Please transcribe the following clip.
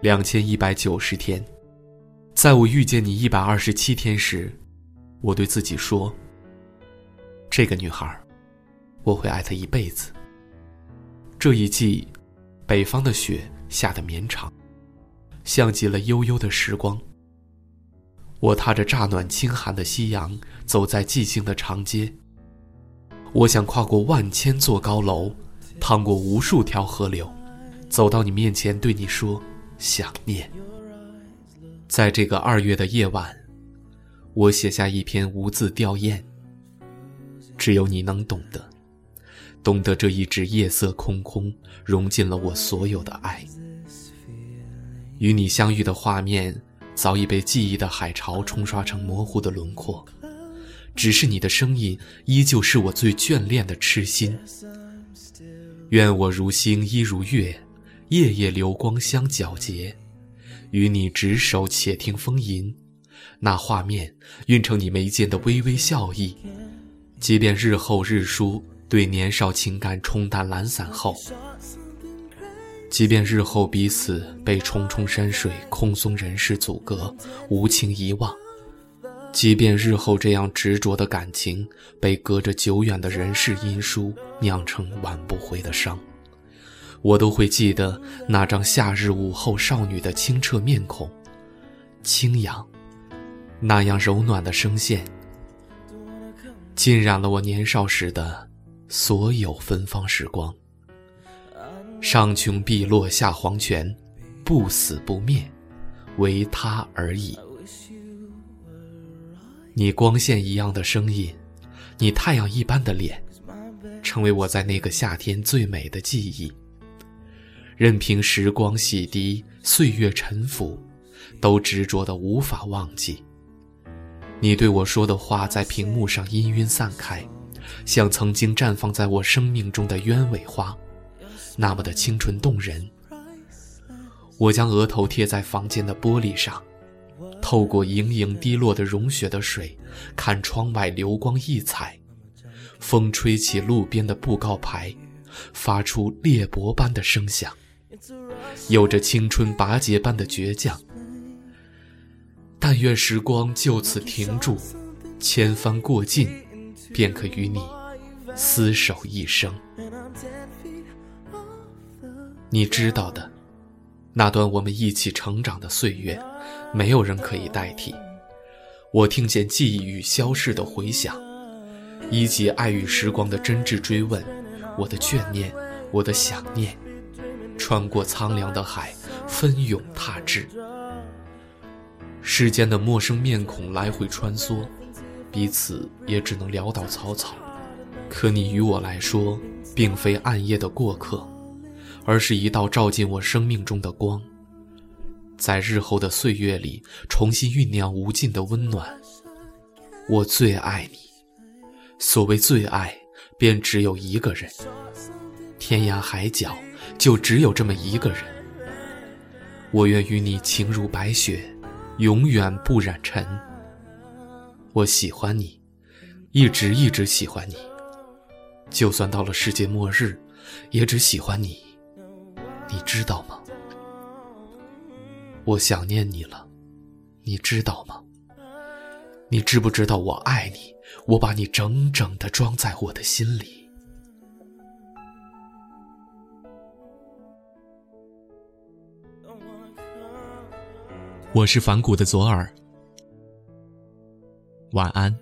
两千一百九十天，在我遇见你一百二十七天时，我对自己说：“这个女孩，我会爱她一辈子。”这一季，北方的雪下得绵长，像极了悠悠的时光。我踏着乍暖轻寒的夕阳，走在寂静的长街。我想跨过万千座高楼，趟过无数条河流，走到你面前，对你说。想念，在这个二月的夜晚，我写下一篇无字吊唁。只有你能懂得，懂得这一纸夜色空空，融进了我所有的爱。与你相遇的画面，早已被记忆的海潮冲刷成模糊的轮廓，只是你的声音，依旧是我最眷恋的痴心。愿我如星，一如月。夜夜流光相皎洁，与你执手且听风吟，那画面晕成你眉间的微微笑意。即便日后日书对年少情感冲淡懒散后，即便日后彼此被重重山水空松人世阻隔，无情遗忘，即便日后这样执着的感情被隔着久远的人世因书酿成挽不回的伤。我都会记得那张夏日午后少女的清澈面孔，清扬，那样柔暖的声线，浸染了我年少时的所有芬芳时光。上穷碧落下黄泉，不死不灭，唯他而已。你光线一样的声音，你太阳一般的脸，成为我在那个夏天最美的记忆。任凭时光洗涤，岁月沉浮，都执着的无法忘记。你对我说的话在屏幕上氤氲散开，像曾经绽放在我生命中的鸢尾花，那么的清纯动人。我将额头贴在房间的玻璃上，透过盈盈滴落的融雪的水，看窗外流光溢彩。风吹起路边的布告牌，发出裂帛般的声响。有着青春拔节般的倔强，但愿时光就此停住，千帆过尽，便可与你厮守一生。你知道的，那段我们一起成长的岁月，没有人可以代替。我听见记忆与消逝的回响，以及爱与时光的真挚追问，我的眷念，我的想念。穿过苍凉的海，奋勇踏至。世间的陌生面孔来回穿梭，彼此也只能潦倒草草。可你与我来说，并非暗夜的过客，而是一道照进我生命中的光，在日后的岁月里重新酝酿无尽的温暖。我最爱你，所谓最爱，便只有一个人。天涯海角。就只有这么一个人，我愿与你情如白雪，永远不染尘。我喜欢你，一直一直喜欢你，就算到了世界末日，也只喜欢你。你知道吗？我想念你了，你知道吗？你知不知道我爱你？我把你整整的装在我的心里。我是反骨的左耳，晚安。